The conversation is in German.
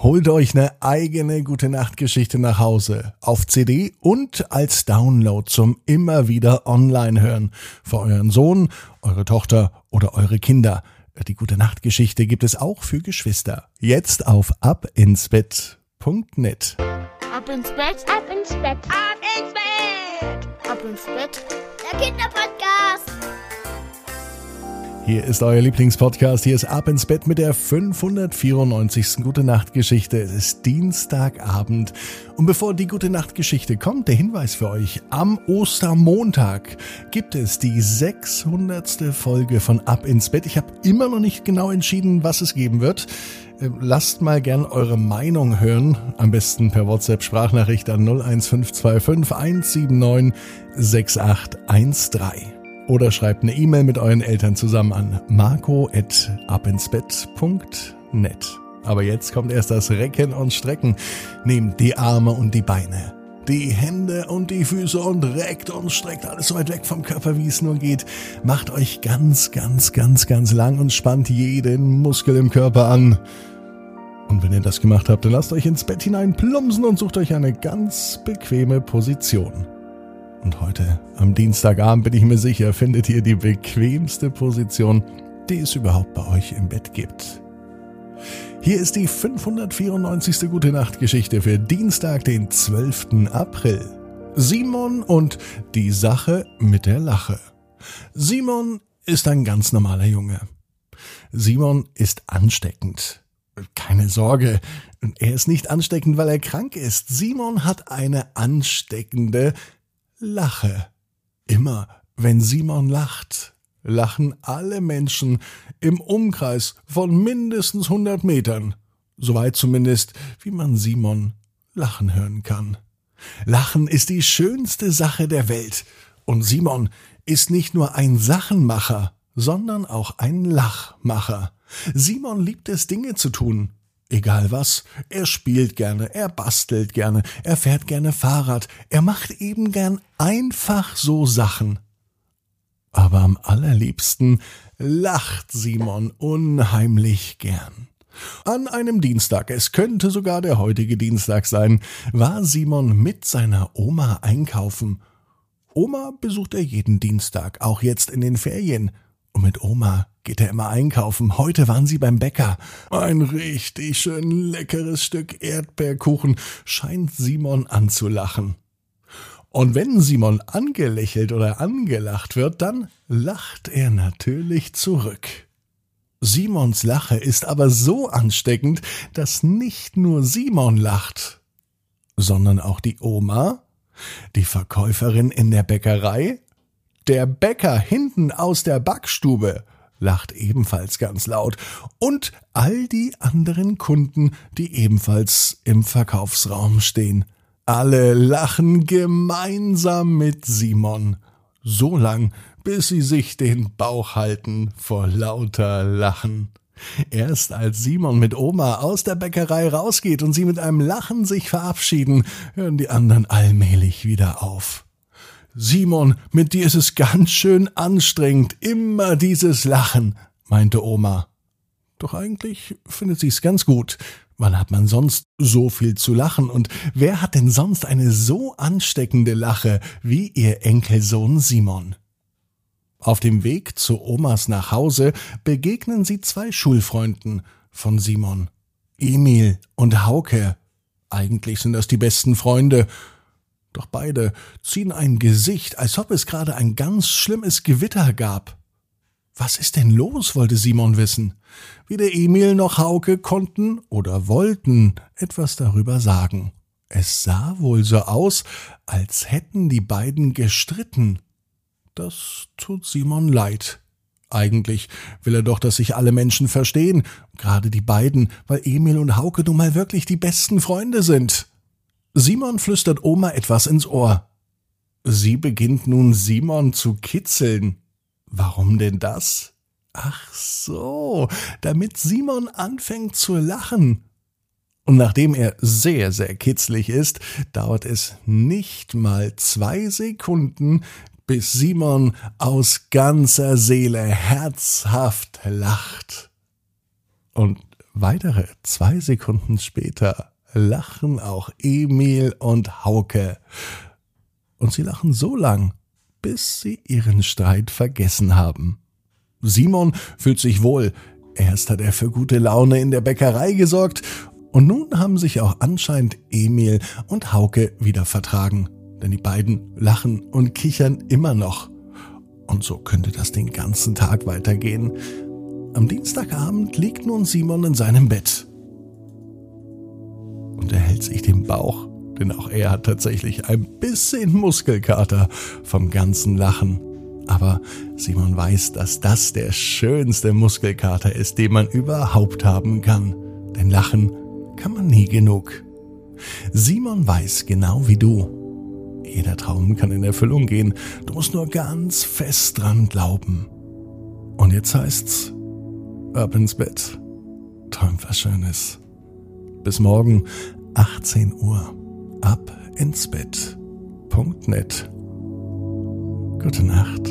Holt euch eine eigene gute Nachtgeschichte nach Hause auf CD und als Download zum immer wieder online hören für euren Sohn, eure Tochter oder eure Kinder. Die gute Nachtgeschichte gibt es auch für Geschwister. Jetzt auf abinsbett.net. Ab ins Bett, ab ins Bett, ab ins Bett, ab ins Bett. Der Kinderpodcast. Hier ist euer Lieblingspodcast. Hier ist Ab ins Bett mit der 594. Gute Nacht Geschichte. Es ist Dienstagabend. Und bevor die Gute Nacht Geschichte kommt, der Hinweis für euch. Am Ostermontag gibt es die 600. Folge von Ab ins Bett. Ich habe immer noch nicht genau entschieden, was es geben wird. Äh, lasst mal gern eure Meinung hören. Am besten per WhatsApp Sprachnachricht an 01525 179 6813 oder schreibt eine E-Mail mit euren Eltern zusammen an marco.abinsbett.net. Aber jetzt kommt erst das Recken und Strecken. Nehmt die Arme und die Beine, die Hände und die Füße und reckt und streckt alles so weit weg vom Körper, wie es nur geht. Macht euch ganz, ganz, ganz, ganz lang und spannt jeden Muskel im Körper an. Und wenn ihr das gemacht habt, dann lasst euch ins Bett hinein plumpsen und sucht euch eine ganz bequeme Position. Und heute, am Dienstagabend, bin ich mir sicher, findet ihr die bequemste Position, die es überhaupt bei euch im Bett gibt. Hier ist die 594. Gute Nacht Geschichte für Dienstag, den 12. April. Simon und die Sache mit der Lache. Simon ist ein ganz normaler Junge. Simon ist ansteckend. Keine Sorge, er ist nicht ansteckend, weil er krank ist. Simon hat eine ansteckende Lache. Immer wenn Simon lacht, lachen alle Menschen im Umkreis von mindestens 100 Metern, soweit zumindest, wie man Simon lachen hören kann. Lachen ist die schönste Sache der Welt, und Simon ist nicht nur ein Sachenmacher, sondern auch ein Lachmacher. Simon liebt es, Dinge zu tun, Egal was, er spielt gerne, er bastelt gerne, er fährt gerne Fahrrad, er macht eben gern einfach so Sachen. Aber am allerliebsten lacht Simon unheimlich gern. An einem Dienstag, es könnte sogar der heutige Dienstag sein, war Simon mit seiner Oma einkaufen. Oma besucht er jeden Dienstag, auch jetzt in den Ferien. Und mit Oma geht er immer einkaufen. Heute waren sie beim Bäcker. Ein richtig schön leckeres Stück Erdbeerkuchen scheint Simon anzulachen. Und wenn Simon angelächelt oder angelacht wird, dann lacht er natürlich zurück. Simons Lache ist aber so ansteckend, dass nicht nur Simon lacht, sondern auch die Oma, die Verkäuferin in der Bäckerei, der Bäcker hinten aus der Backstube, lacht ebenfalls ganz laut und all die anderen Kunden, die ebenfalls im Verkaufsraum stehen. Alle lachen gemeinsam mit Simon. So lang, bis sie sich den Bauch halten vor lauter Lachen. Erst als Simon mit Oma aus der Bäckerei rausgeht und sie mit einem Lachen sich verabschieden, hören die anderen allmählich wieder auf. Simon, mit dir ist es ganz schön anstrengend, immer dieses Lachen, meinte Oma. Doch eigentlich findet sie's ganz gut. Wann hat man sonst so viel zu lachen und wer hat denn sonst eine so ansteckende Lache wie ihr Enkelsohn Simon? Auf dem Weg zu Omas nach Hause begegnen sie zwei Schulfreunden von Simon. Emil und Hauke. Eigentlich sind das die besten Freunde, doch beide ziehen ein Gesicht, als ob es gerade ein ganz schlimmes Gewitter gab. Was ist denn los? wollte Simon wissen. Weder Emil noch Hauke konnten oder wollten etwas darüber sagen. Es sah wohl so aus, als hätten die beiden gestritten. Das tut Simon leid. Eigentlich will er doch, dass sich alle Menschen verstehen, gerade die beiden, weil Emil und Hauke nun mal wirklich die besten Freunde sind. Simon flüstert Oma etwas ins Ohr. Sie beginnt nun Simon zu kitzeln. Warum denn das? Ach so, damit Simon anfängt zu lachen. Und nachdem er sehr, sehr kitzlig ist, dauert es nicht mal zwei Sekunden, bis Simon aus ganzer Seele herzhaft lacht. Und weitere zwei Sekunden später lachen auch Emil und Hauke. Und sie lachen so lang, bis sie ihren Streit vergessen haben. Simon fühlt sich wohl. Erst hat er für gute Laune in der Bäckerei gesorgt und nun haben sich auch anscheinend Emil und Hauke wieder vertragen. Denn die beiden lachen und kichern immer noch. Und so könnte das den ganzen Tag weitergehen. Am Dienstagabend liegt nun Simon in seinem Bett. Und er hält sich den Bauch, denn auch er hat tatsächlich ein bisschen Muskelkater vom ganzen Lachen. Aber Simon weiß, dass das der schönste Muskelkater ist, den man überhaupt haben kann. Denn Lachen kann man nie genug. Simon weiß genau wie du. Jeder Traum kann in Erfüllung gehen. Du musst nur ganz fest dran glauben. Und jetzt heißt's, ab ins Bett. Träum was Schönes. Bis morgen, 18 Uhr. Ab ins Bett. Gute Nacht.